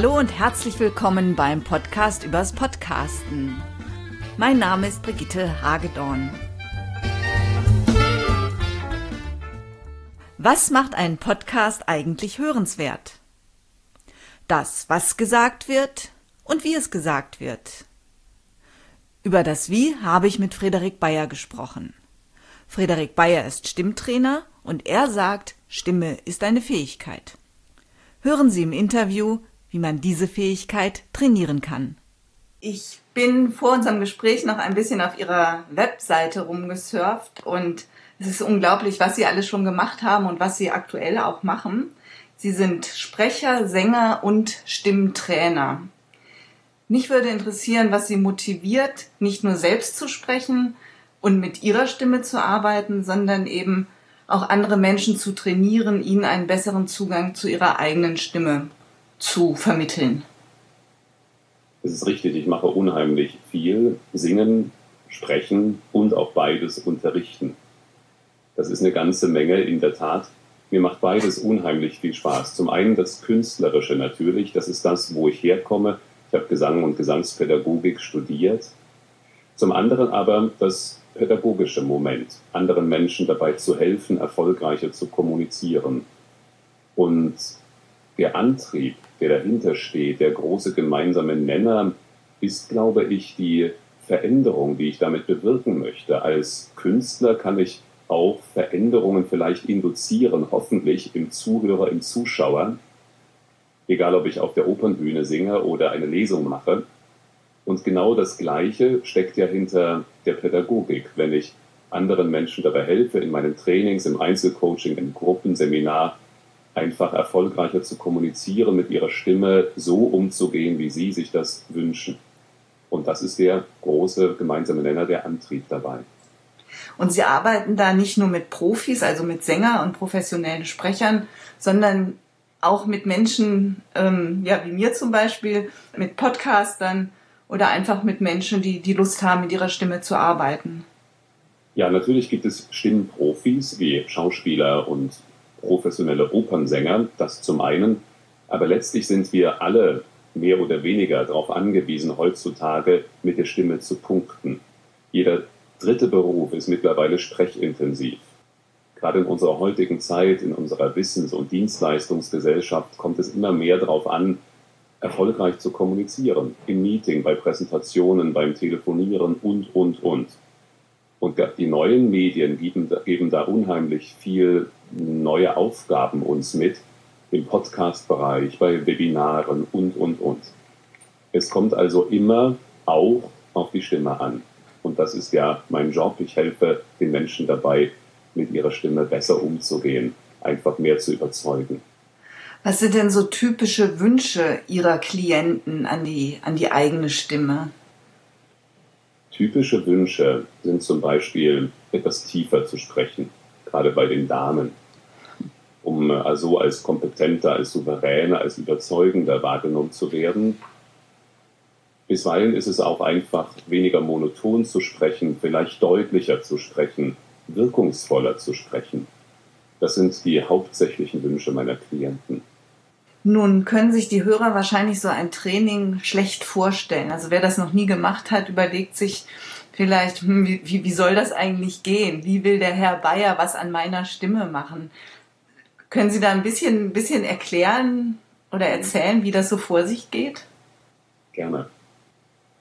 Hallo und herzlich willkommen beim Podcast übers Podcasten. Mein Name ist Brigitte Hagedorn. Was macht einen Podcast eigentlich hörenswert? Das, was gesagt wird und wie es gesagt wird. Über das Wie habe ich mit Frederik Bayer gesprochen. Frederik Bayer ist Stimmtrainer und er sagt, Stimme ist eine Fähigkeit. Hören Sie im Interview, wie man diese Fähigkeit trainieren kann. Ich bin vor unserem Gespräch noch ein bisschen auf Ihrer Webseite rumgesurft und es ist unglaublich, was Sie alles schon gemacht haben und was Sie aktuell auch machen. Sie sind Sprecher, Sänger und Stimmtrainer. Mich würde interessieren, was Sie motiviert, nicht nur selbst zu sprechen und mit Ihrer Stimme zu arbeiten, sondern eben auch andere Menschen zu trainieren, ihnen einen besseren Zugang zu ihrer eigenen Stimme zu vermitteln. Es ist richtig, ich mache unheimlich viel. Singen, sprechen und auch beides unterrichten. Das ist eine ganze Menge in der Tat. Mir macht beides unheimlich viel Spaß. Zum einen das Künstlerische natürlich, das ist das, wo ich herkomme. Ich habe Gesang und Gesangspädagogik studiert. Zum anderen aber das pädagogische Moment, anderen Menschen dabei zu helfen, erfolgreicher zu kommunizieren. Und der Antrieb, der dahinter steht, der große gemeinsame Nenner, ist, glaube ich, die Veränderung, die ich damit bewirken möchte. Als Künstler kann ich auch Veränderungen vielleicht induzieren, hoffentlich im Zuhörer, im Zuschauer, egal ob ich auf der Opernbühne singe oder eine Lesung mache. Und genau das Gleiche steckt ja hinter der Pädagogik, wenn ich anderen Menschen dabei helfe, in meinen Trainings, im Einzelcoaching, im Gruppenseminar, einfach erfolgreicher zu kommunizieren, mit ihrer Stimme so umzugehen, wie sie sich das wünschen. Und das ist der große gemeinsame Nenner, der Antrieb dabei. Und Sie arbeiten da nicht nur mit Profis, also mit Sänger und professionellen Sprechern, sondern auch mit Menschen, ähm, ja, wie mir zum Beispiel, mit Podcastern oder einfach mit Menschen, die die Lust haben, mit ihrer Stimme zu arbeiten. Ja, natürlich gibt es Stimmprofis wie Schauspieler und professionelle Opernsänger, das zum einen. Aber letztlich sind wir alle mehr oder weniger darauf angewiesen, heutzutage mit der Stimme zu punkten. Jeder dritte Beruf ist mittlerweile sprechintensiv. Gerade in unserer heutigen Zeit, in unserer Wissens- und Dienstleistungsgesellschaft kommt es immer mehr darauf an, erfolgreich zu kommunizieren. Im Meeting, bei Präsentationen, beim Telefonieren und, und, und. Und die neuen Medien geben, geben da unheimlich viel neue Aufgaben uns mit im Podcast-Bereich, bei Webinaren und, und, und. Es kommt also immer auch auf die Stimme an. Und das ist ja mein Job. Ich helfe den Menschen dabei, mit ihrer Stimme besser umzugehen, einfach mehr zu überzeugen. Was sind denn so typische Wünsche Ihrer Klienten an die, an die eigene Stimme? Typische Wünsche sind zum Beispiel etwas tiefer zu sprechen, gerade bei den Damen, um also als kompetenter, als souveräner, als überzeugender wahrgenommen zu werden. Bisweilen ist es auch einfach weniger monoton zu sprechen, vielleicht deutlicher zu sprechen, wirkungsvoller zu sprechen. Das sind die hauptsächlichen Wünsche meiner Klienten. Nun können sich die Hörer wahrscheinlich so ein Training schlecht vorstellen. Also wer das noch nie gemacht hat, überlegt sich vielleicht, hm, wie, wie soll das eigentlich gehen? Wie will der Herr Bayer was an meiner Stimme machen? Können Sie da ein bisschen, ein bisschen erklären oder erzählen, wie das so vor sich geht? Gerne.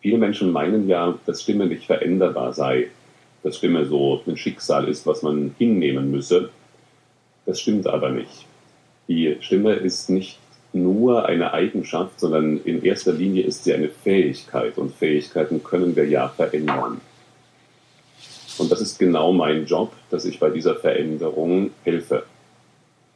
Viele Menschen meinen ja, dass Stimme nicht veränderbar sei, dass Stimme so ein Schicksal ist, was man hinnehmen müsse. Das stimmt aber nicht. Die Stimme ist nicht nur eine Eigenschaft, sondern in erster Linie ist sie eine Fähigkeit und Fähigkeiten können wir ja verändern. Und das ist genau mein Job, dass ich bei dieser Veränderung helfe.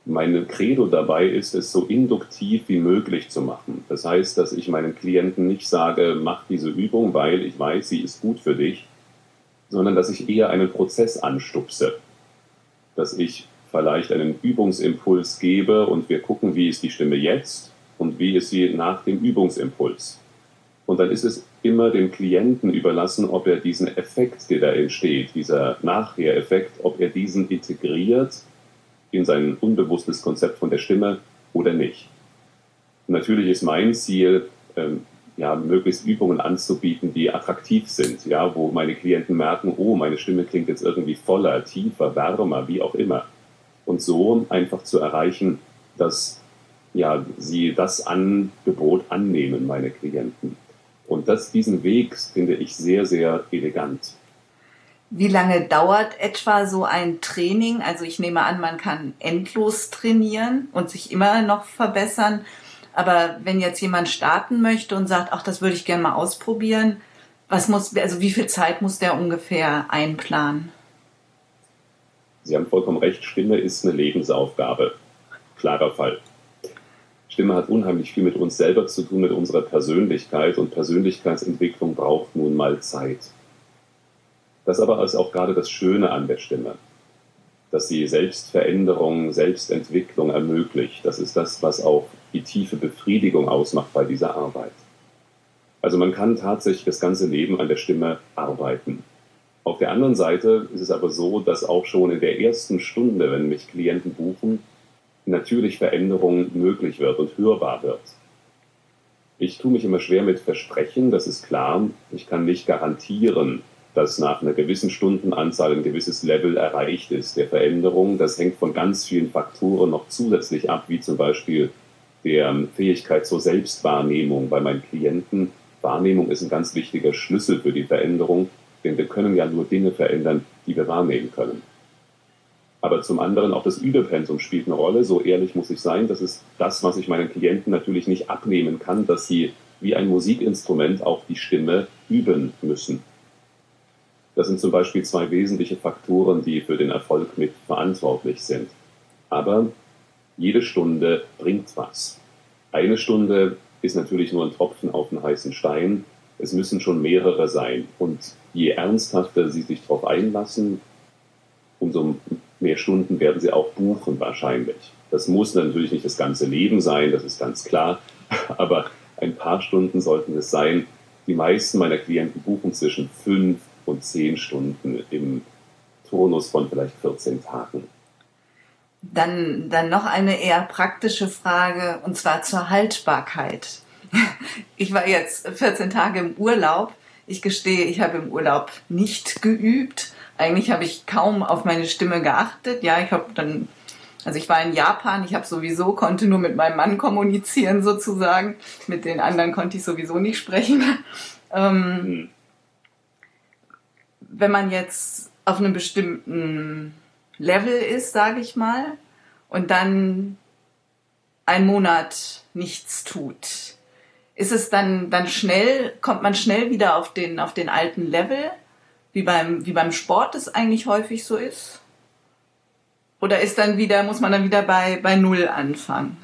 Mein Credo dabei ist es, so induktiv wie möglich zu machen. Das heißt, dass ich meinen Klienten nicht sage, mach diese Übung, weil ich weiß, sie ist gut für dich, sondern dass ich eher einen Prozess anstupse. Dass ich vielleicht einen Übungsimpuls gebe und wir gucken, wie ist die Stimme jetzt und wie ist sie nach dem Übungsimpuls. Und dann ist es immer dem Klienten überlassen, ob er diesen Effekt, der da entsteht, dieser Nachher-Effekt, ob er diesen integriert in sein unbewusstes Konzept von der Stimme oder nicht. Natürlich ist mein Ziel, ähm, ja, möglichst Übungen anzubieten, die attraktiv sind, ja, wo meine Klienten merken, oh, meine Stimme klingt jetzt irgendwie voller, tiefer, wärmer, wie auch immer. Und so einfach zu erreichen, dass ja, sie das Angebot annehmen, meine Klienten. Und das, diesen Weg finde ich sehr, sehr elegant. Wie lange dauert etwa so ein Training? Also ich nehme an, man kann endlos trainieren und sich immer noch verbessern. Aber wenn jetzt jemand starten möchte und sagt, ach, das würde ich gerne mal ausprobieren, was muss, also wie viel Zeit muss der ungefähr einplanen? Sie haben vollkommen recht, Stimme ist eine Lebensaufgabe. Klarer Fall. Stimme hat unheimlich viel mit uns selber zu tun, mit unserer Persönlichkeit und Persönlichkeitsentwicklung braucht nun mal Zeit. Das aber ist auch gerade das Schöne an der Stimme, dass sie Selbstveränderung, Selbstentwicklung ermöglicht. Das ist das, was auch die tiefe Befriedigung ausmacht bei dieser Arbeit. Also man kann tatsächlich das ganze Leben an der Stimme arbeiten. Auf der anderen Seite ist es aber so, dass auch schon in der ersten Stunde, wenn mich Klienten buchen, natürlich Veränderung möglich wird und hörbar wird. Ich tue mich immer schwer mit Versprechen, das ist klar. Ich kann nicht garantieren, dass nach einer gewissen Stundenanzahl ein gewisses Level erreicht ist der Veränderung. Das hängt von ganz vielen Faktoren noch zusätzlich ab, wie zum Beispiel der Fähigkeit zur Selbstwahrnehmung bei meinen Klienten. Wahrnehmung ist ein ganz wichtiger Schlüssel für die Veränderung, denn wir können ja nur Dinge verändern, die wir wahrnehmen können. Aber zum anderen auch das Übepensum spielt eine Rolle. So ehrlich muss ich sein. Das ist das, was ich meinen Klienten natürlich nicht abnehmen kann, dass sie wie ein Musikinstrument auch die Stimme üben müssen. Das sind zum Beispiel zwei wesentliche Faktoren, die für den Erfolg mit verantwortlich sind. Aber jede Stunde bringt was. Eine Stunde ist natürlich nur ein Tropfen auf einen heißen Stein. Es müssen schon mehrere sein. Und je ernsthafter Sie sich darauf einlassen, umso mehr Stunden werden sie auch buchen wahrscheinlich. Das muss natürlich nicht das ganze Leben sein, das ist ganz klar, aber ein paar Stunden sollten es sein. Die meisten meiner Klienten buchen zwischen fünf und zehn Stunden im Turnus von vielleicht 14 Tagen. Dann, dann noch eine eher praktische Frage, und zwar zur Haltbarkeit. Ich war jetzt 14 Tage im Urlaub. Ich gestehe, ich habe im Urlaub nicht geübt eigentlich habe ich kaum auf meine Stimme geachtet. Ja, ich habe dann, also ich war in Japan, ich habe sowieso, konnte nur mit meinem Mann kommunizieren sozusagen. Mit den anderen konnte ich sowieso nicht sprechen. ähm. Wenn man jetzt auf einem bestimmten Level ist, sage ich mal, und dann einen Monat nichts tut, ist es dann, dann schnell, kommt man schnell wieder auf den, auf den alten Level wie beim, wie beim Sport es eigentlich häufig so ist? Oder ist dann wieder, muss man dann wieder bei, bei Null anfangen?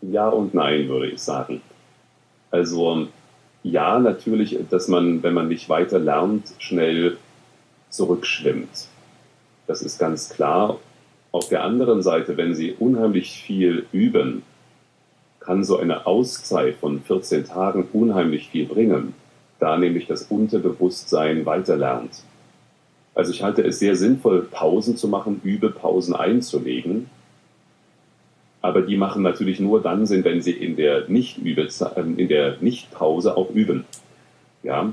Ja und nein, würde ich sagen. Also ja, natürlich, dass man, wenn man nicht weiter lernt, schnell zurückschwimmt. Das ist ganz klar. Auf der anderen Seite, wenn Sie unheimlich viel üben, kann so eine Auszeit von 14 Tagen unheimlich viel bringen da nämlich das Unterbewusstsein weiterlernt. Also ich halte es sehr sinnvoll, Pausen zu machen, Übepausen einzulegen. Aber die machen natürlich nur dann Sinn, wenn sie in der ähm, Nicht-Pause auch üben. Ja.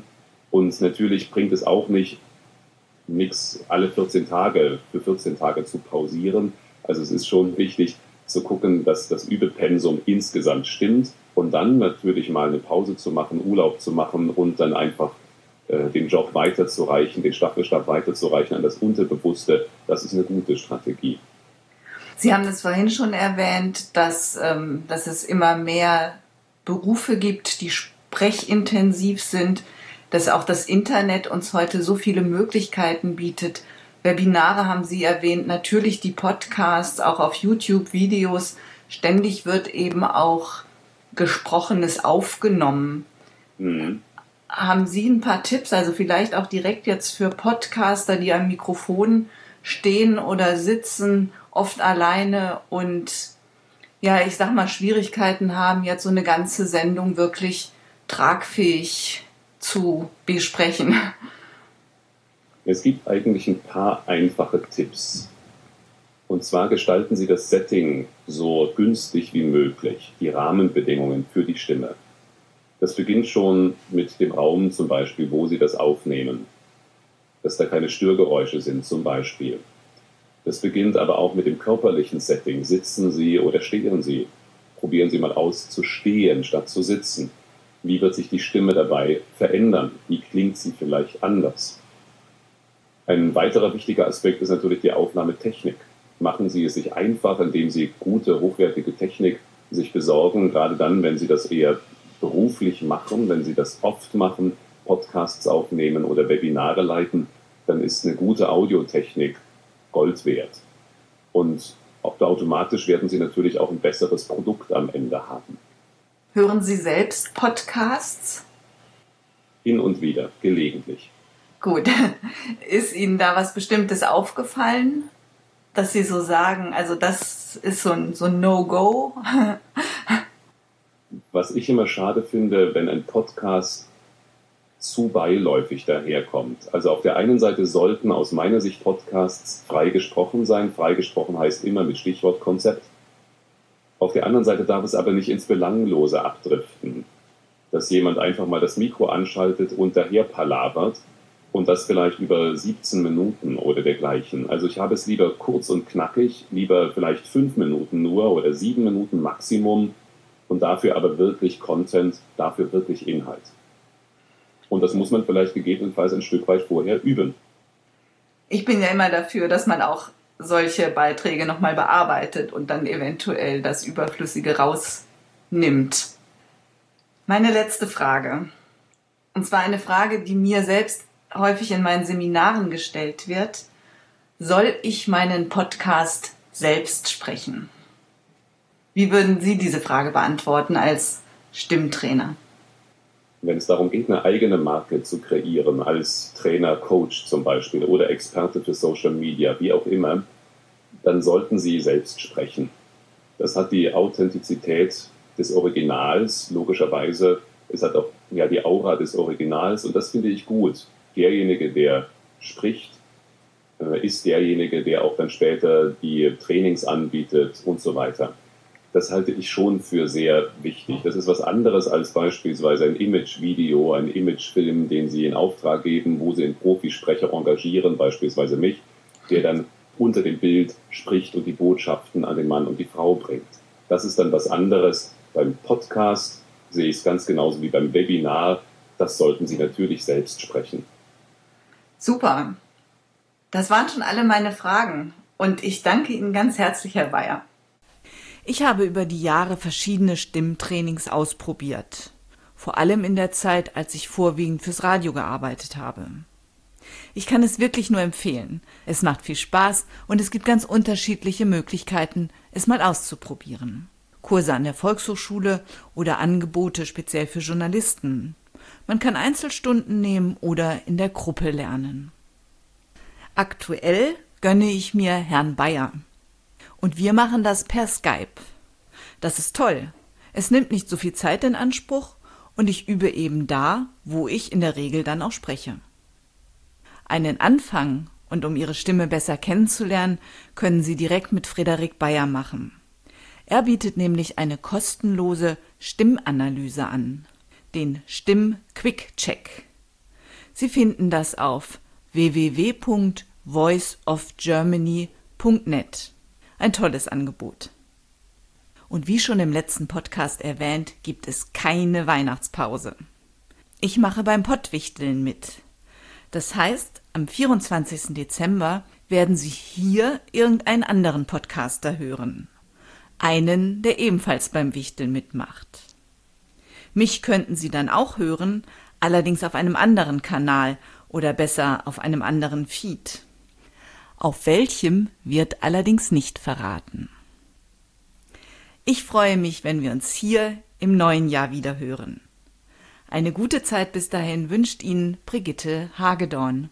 Und natürlich bringt es auch nicht, nichts alle 14 Tage für 14 Tage zu pausieren. Also es ist schon wichtig zu gucken, dass das Übepensum insgesamt stimmt und dann natürlich mal eine Pause zu machen, Urlaub zu machen und dann einfach äh, den Job weiterzureichen, den Staffelstab weiterzureichen an das Unterbewusste, das ist eine gute Strategie. Sie haben es vorhin schon erwähnt, dass, ähm, dass es immer mehr Berufe gibt, die sprechintensiv sind, dass auch das Internet uns heute so viele Möglichkeiten bietet. Webinare haben Sie erwähnt, natürlich die Podcasts, auch auf YouTube Videos. Ständig wird eben auch Gesprochenes aufgenommen. Mhm. Haben Sie ein paar Tipps, also vielleicht auch direkt jetzt für Podcaster, die am Mikrofon stehen oder sitzen, oft alleine und ja, ich sag mal, Schwierigkeiten haben, jetzt so eine ganze Sendung wirklich tragfähig zu besprechen? Es gibt eigentlich ein paar einfache Tipps. Und zwar gestalten Sie das Setting so günstig wie möglich, die Rahmenbedingungen für die Stimme. Das beginnt schon mit dem Raum zum Beispiel, wo Sie das aufnehmen. Dass da keine Störgeräusche sind zum Beispiel. Das beginnt aber auch mit dem körperlichen Setting. Sitzen Sie oder stehen Sie? Probieren Sie mal aus zu stehen statt zu sitzen. Wie wird sich die Stimme dabei verändern? Wie klingt sie vielleicht anders? Ein weiterer wichtiger Aspekt ist natürlich die Aufnahmetechnik. Machen Sie es sich einfach, indem Sie gute, hochwertige Technik sich besorgen, gerade dann, wenn Sie das eher beruflich machen, wenn Sie das oft machen, Podcasts aufnehmen oder Webinare leiten, dann ist eine gute Audiotechnik Gold wert. Und automatisch werden Sie natürlich auch ein besseres Produkt am Ende haben. Hören Sie selbst Podcasts? Hin und wieder, gelegentlich. Gut. Ist Ihnen da was Bestimmtes aufgefallen, dass Sie so sagen, also das ist so ein, so ein No-Go? Was ich immer schade finde, wenn ein Podcast zu beiläufig daherkommt. Also auf der einen Seite sollten aus meiner Sicht Podcasts frei gesprochen sein. Frei gesprochen heißt immer mit Stichwortkonzept. Auf der anderen Seite darf es aber nicht ins Belanglose abdriften, dass jemand einfach mal das Mikro anschaltet und daher palavert und das vielleicht über 17 Minuten oder dergleichen. Also ich habe es lieber kurz und knackig, lieber vielleicht fünf Minuten nur oder sieben Minuten Maximum und dafür aber wirklich Content, dafür wirklich Inhalt. Und das muss man vielleicht gegebenenfalls ein Stück weit vorher üben. Ich bin ja immer dafür, dass man auch solche Beiträge nochmal bearbeitet und dann eventuell das Überflüssige rausnimmt. Meine letzte Frage. Und zwar eine Frage, die mir selbst häufig in meinen Seminaren gestellt wird. Soll ich meinen Podcast selbst sprechen? Wie würden Sie diese Frage beantworten als Stimmtrainer? wenn es darum geht, eine eigene Marke zu kreieren, als Trainer, Coach zum Beispiel oder Experte für Social Media, wie auch immer, dann sollten Sie selbst sprechen. Das hat die Authentizität des Originals, logischerweise. Es hat auch ja, die Aura des Originals und das finde ich gut. Derjenige, der spricht, äh, ist derjenige, der auch dann später die Trainings anbietet und so weiter das halte ich schon für sehr wichtig. Das ist was anderes als beispielsweise ein Image-Video, ein Image-Film, den Sie in Auftrag geben, wo Sie einen Profisprecher engagieren, beispielsweise mich, der dann unter dem Bild spricht und die Botschaften an den Mann und die Frau bringt. Das ist dann was anderes. Beim Podcast sehe ich es ganz genauso wie beim Webinar. Das sollten Sie natürlich selbst sprechen. Super. Das waren schon alle meine Fragen. Und ich danke Ihnen ganz herzlich, Herr Bayer. Ich habe über die Jahre verschiedene Stimmtrainings ausprobiert. Vor allem in der Zeit, als ich vorwiegend fürs Radio gearbeitet habe. Ich kann es wirklich nur empfehlen. Es macht viel Spaß und es gibt ganz unterschiedliche Möglichkeiten, es mal auszuprobieren. Kurse an der Volkshochschule oder Angebote speziell für Journalisten. Man kann Einzelstunden nehmen oder in der Gruppe lernen. Aktuell gönne ich mir Herrn Bayer. Und wir machen das per Skype. Das ist toll. Es nimmt nicht so viel Zeit in Anspruch und ich übe eben da, wo ich in der Regel dann auch spreche. Einen Anfang und um Ihre Stimme besser kennenzulernen, können Sie direkt mit Frederik Bayer machen. Er bietet nämlich eine kostenlose Stimmanalyse an, den Stimm-Quick-Check. Sie finden das auf www.voiceofgermany.net. Ein tolles Angebot. Und wie schon im letzten Podcast erwähnt, gibt es keine Weihnachtspause. Ich mache beim Pottwichteln mit. Das heißt, am 24. Dezember werden Sie hier irgendeinen anderen Podcaster hören. Einen, der ebenfalls beim Wichteln mitmacht. Mich könnten Sie dann auch hören, allerdings auf einem anderen Kanal oder besser auf einem anderen Feed. Auf welchem wird allerdings nicht verraten. Ich freue mich, wenn wir uns hier im neuen Jahr wieder hören. Eine gute Zeit bis dahin wünscht Ihnen Brigitte Hagedorn.